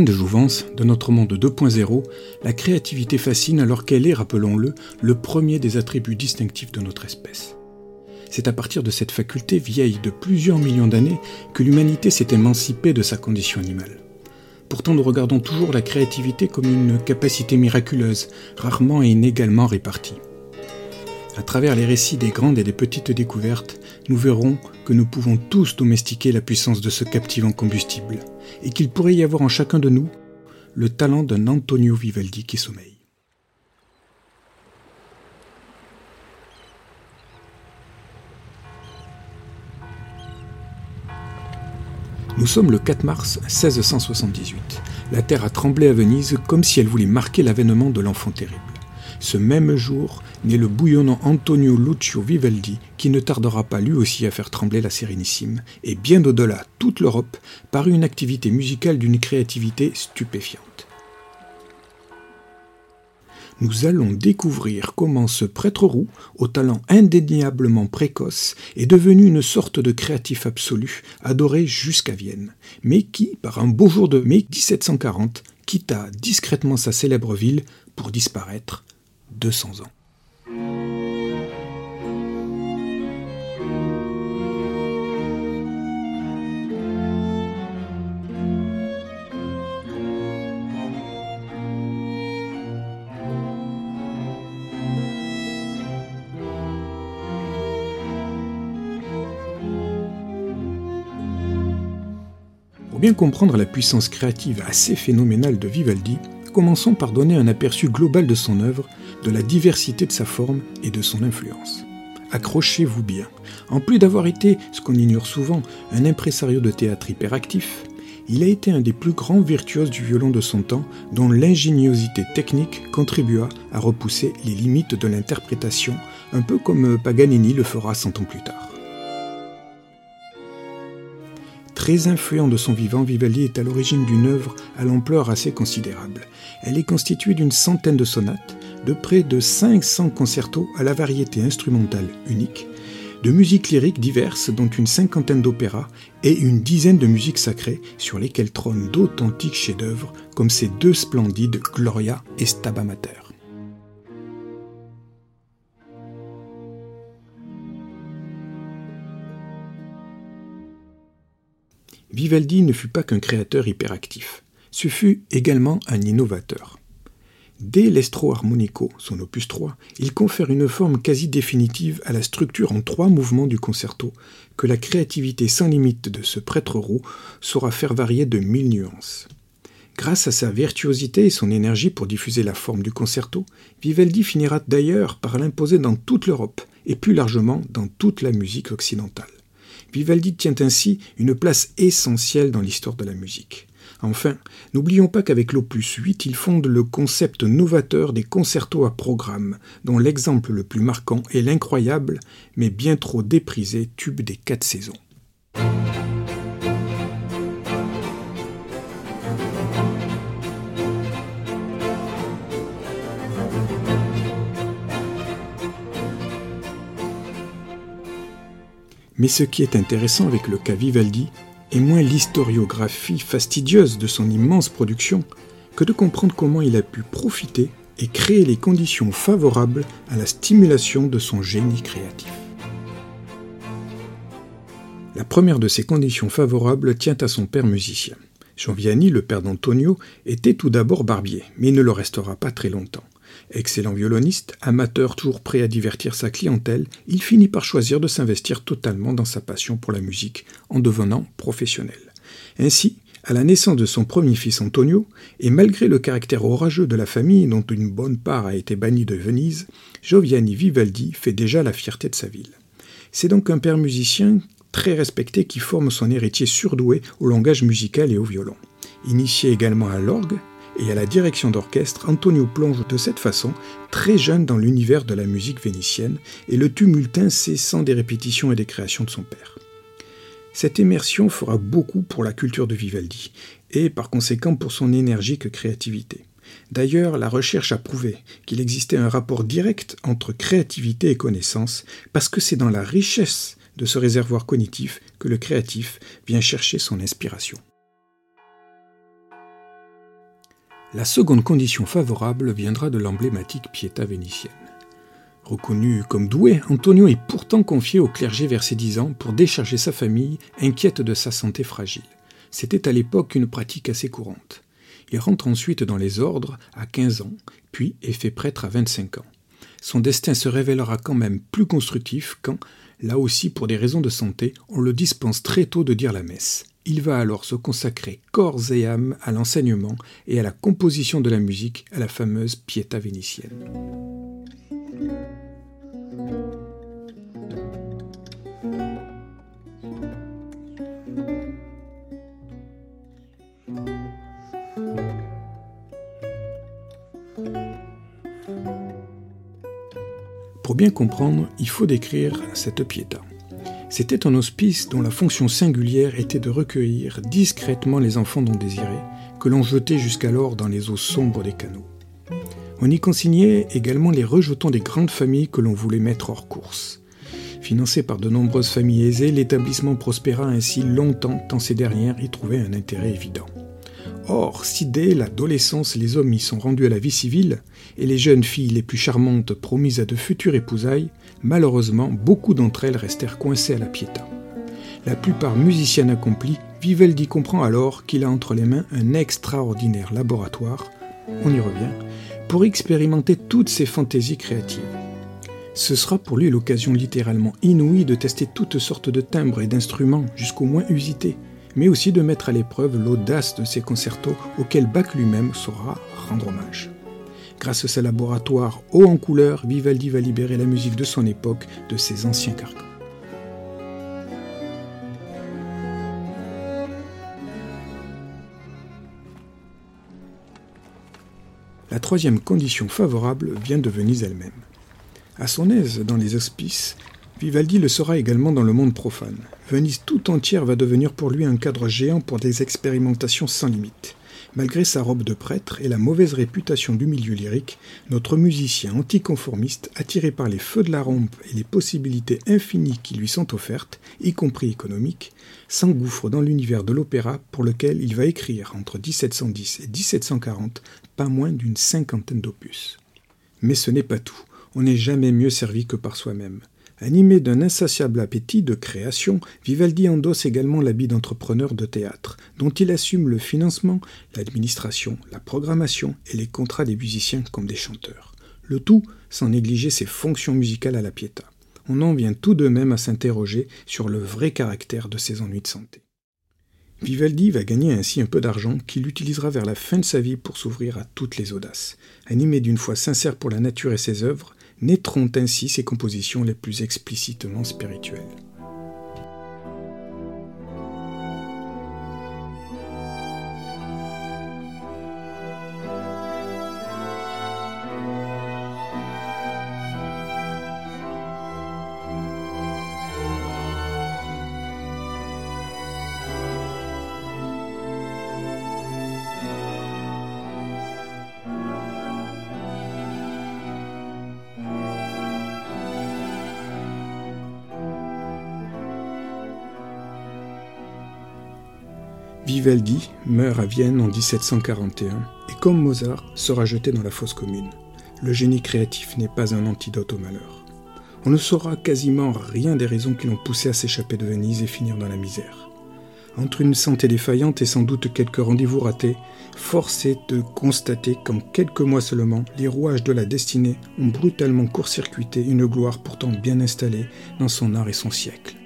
De Jouvence, de notre monde 2.0, la créativité fascine alors qu'elle est, rappelons-le, le premier des attributs distinctifs de notre espèce. C'est à partir de cette faculté vieille de plusieurs millions d'années que l'humanité s'est émancipée de sa condition animale. Pourtant, nous regardons toujours la créativité comme une capacité miraculeuse, rarement et inégalement répartie. À travers les récits des grandes et des petites découvertes, nous verrons que nous pouvons tous domestiquer la puissance de ce captivant combustible, et qu'il pourrait y avoir en chacun de nous le talent d'un Antonio Vivaldi qui sommeille. Nous sommes le 4 mars 1678. La terre a tremblé à Venise comme si elle voulait marquer l'avènement de l'enfant terrible. Ce même jour naît le bouillonnant Antonio Lucio Vivaldi, qui ne tardera pas lui aussi à faire trembler la Sérénissime, et bien au-delà, toute l'Europe, par une activité musicale d'une créativité stupéfiante. Nous allons découvrir comment ce prêtre roux, au talent indéniablement précoce, est devenu une sorte de créatif absolu, adoré jusqu'à Vienne, mais qui, par un beau jour de mai 1740, quitta discrètement sa célèbre ville pour disparaître 200 ans. bien comprendre la puissance créative assez phénoménale de Vivaldi, commençons par donner un aperçu global de son œuvre, de la diversité de sa forme et de son influence. Accrochez-vous bien. En plus d'avoir été, ce qu'on ignore souvent, un impresario de théâtre hyperactif, il a été un des plus grands virtuoses du violon de son temps, dont l'ingéniosité technique contribua à repousser les limites de l'interprétation, un peu comme Paganini le fera cent ans plus tard. Très influent de son vivant, Vivaldi est à l'origine d'une œuvre à l'ampleur assez considérable. Elle est constituée d'une centaine de sonates, de près de 500 concertos à la variété instrumentale unique, de musiques lyriques diverses dont une cinquantaine d'opéras et une dizaine de musiques sacrées sur lesquelles trônent d'authentiques chefs-d'œuvre comme ces deux splendides Gloria et Stabat Vivaldi ne fut pas qu'un créateur hyperactif, ce fut également un innovateur. Dès l'Estro Armonico, son opus 3, il confère une forme quasi définitive à la structure en trois mouvements du concerto, que la créativité sans limite de ce prêtre roux saura faire varier de mille nuances. Grâce à sa virtuosité et son énergie pour diffuser la forme du concerto, Vivaldi finira d'ailleurs par l'imposer dans toute l'Europe et plus largement dans toute la musique occidentale. Vivaldi tient ainsi une place essentielle dans l'histoire de la musique. Enfin, n'oublions pas qu'avec l'opus 8, il fonde le concept novateur des concertos à programme, dont l'exemple le plus marquant est l'incroyable, mais bien trop déprisé tube des quatre saisons. Mais ce qui est intéressant avec le cas Vivaldi est moins l'historiographie fastidieuse de son immense production que de comprendre comment il a pu profiter et créer les conditions favorables à la stimulation de son génie créatif. La première de ces conditions favorables tient à son père musicien. Jean Vianney, le père d'Antonio, était tout d'abord barbier, mais il ne le restera pas très longtemps. Excellent violoniste, amateur toujours prêt à divertir sa clientèle, il finit par choisir de s'investir totalement dans sa passion pour la musique en devenant professionnel. Ainsi, à la naissance de son premier fils Antonio, et malgré le caractère orageux de la famille dont une bonne part a été bannie de Venise, Gioviani Vivaldi fait déjà la fierté de sa ville. C'est donc un père musicien très respecté qui forme son héritier surdoué au langage musical et au violon. Initié également à l'orgue, et à la direction d'orchestre, Antonio plonge de cette façon, très jeune dans l'univers de la musique vénitienne, et le tumulte incessant des répétitions et des créations de son père. Cette immersion fera beaucoup pour la culture de Vivaldi, et par conséquent pour son énergique créativité. D'ailleurs, la recherche a prouvé qu'il existait un rapport direct entre créativité et connaissance, parce que c'est dans la richesse de ce réservoir cognitif que le créatif vient chercher son inspiration. La seconde condition favorable viendra de l'emblématique Pietà vénitienne. Reconnu comme doué, Antonio est pourtant confié au clergé vers ses dix ans pour décharger sa famille, inquiète de sa santé fragile. C'était à l'époque une pratique assez courante. Il rentre ensuite dans les ordres à 15 ans, puis est fait prêtre à 25 ans. Son destin se révélera quand même plus constructif quand, là aussi pour des raisons de santé, on le dispense très tôt de dire la messe. Il va alors se consacrer corps et âme à l'enseignement et à la composition de la musique à la fameuse Pietà vénitienne. Pour bien comprendre, il faut décrire cette Pietà. C'était un hospice dont la fonction singulière était de recueillir discrètement les enfants non désirés, que l'on jetait jusqu'alors dans les eaux sombres des canaux. On y consignait également les rejetons des grandes familles que l'on voulait mettre hors course. Financé par de nombreuses familles aisées, l'établissement prospéra ainsi longtemps tant ces dernières y trouvaient un intérêt évident. Or, si dès l'adolescence les hommes y sont rendus à la vie civile, et les jeunes filles les plus charmantes promises à de futures épousailles, malheureusement beaucoup d'entre elles restèrent coincées à la Pietà. La plupart musiciennes accomplies, Vivaldi comprend alors qu'il a entre les mains un extraordinaire laboratoire, on y revient, pour expérimenter toutes ses fantaisies créatives. Ce sera pour lui l'occasion littéralement inouïe de tester toutes sortes de timbres et d'instruments jusqu'au moins usités, mais aussi de mettre à l'épreuve l'audace de ces concertos auxquels Bach lui-même saura rendre hommage. Grâce à ce laboratoire haut en couleur, Vivaldi va libérer la musique de son époque de ses anciens carcans. La troisième condition favorable vient de Venise elle-même. À son aise dans les hospices, Vivaldi le sera également dans le monde profane. Venise tout entière va devenir pour lui un cadre géant pour des expérimentations sans limite. Malgré sa robe de prêtre et la mauvaise réputation du milieu lyrique, notre musicien anticonformiste, attiré par les feux de la rampe et les possibilités infinies qui lui sont offertes, y compris économiques, s'engouffre dans l'univers de l'opéra pour lequel il va écrire entre 1710 et 1740 pas moins d'une cinquantaine d'opus. Mais ce n'est pas tout. On n'est jamais mieux servi que par soi-même. Animé d'un insatiable appétit de création, Vivaldi endosse également l'habit d'entrepreneur de théâtre, dont il assume le financement, l'administration, la programmation et les contrats des musiciens comme des chanteurs. Le tout sans négliger ses fonctions musicales à la Pietà. On en vient tout de même à s'interroger sur le vrai caractère de ses ennuis de santé. Vivaldi va gagner ainsi un peu d'argent qu'il utilisera vers la fin de sa vie pour s'ouvrir à toutes les audaces. Animé d'une foi sincère pour la nature et ses œuvres, naîtront ainsi ses compositions les plus explicitement spirituelles. Vivaldi meurt à Vienne en 1741 et comme Mozart sera jeté dans la fosse commune. Le génie créatif n'est pas un antidote au malheur. On ne saura quasiment rien des raisons qui l'ont poussé à s'échapper de Venise et finir dans la misère. Entre une santé défaillante et sans doute quelques rendez-vous ratés, force est de constater qu'en quelques mois seulement, les rouages de la destinée ont brutalement court-circuité une gloire pourtant bien installée dans son art et son siècle.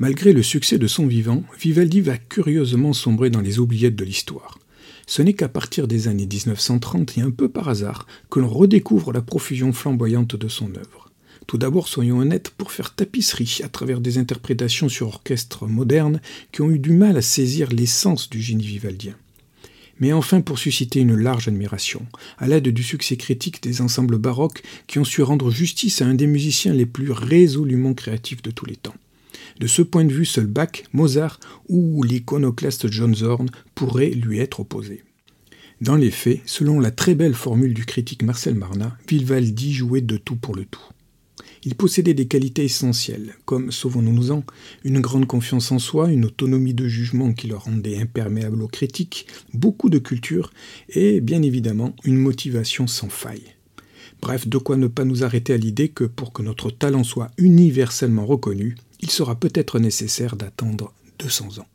Malgré le succès de son vivant, Vivaldi va curieusement sombrer dans les oubliettes de l'histoire. Ce n'est qu'à partir des années 1930 et un peu par hasard que l'on redécouvre la profusion flamboyante de son œuvre. Tout d'abord, soyons honnêtes pour faire tapisserie à travers des interprétations sur orchestre moderne qui ont eu du mal à saisir l'essence du génie vivaldien. mais enfin pour susciter une large admiration, à l'aide du succès critique des ensembles baroques qui ont su rendre justice à un des musiciens les plus résolument créatifs de tous les temps. De ce point de vue, seul Bach, Mozart ou l'iconoclaste John Zorn pourraient lui être opposés. Dans les faits, selon la très belle formule du critique Marcel Marnat, Vivaldi jouait de tout pour le tout. Il possédait des qualités essentielles, comme, sauvons-nous-en, une grande confiance en soi, une autonomie de jugement qui le rendait imperméable aux critiques, beaucoup de culture et, bien évidemment, une motivation sans faille. Bref, de quoi ne pas nous arrêter à l'idée que pour que notre talent soit universellement reconnu, il sera peut-être nécessaire d'attendre 200 ans.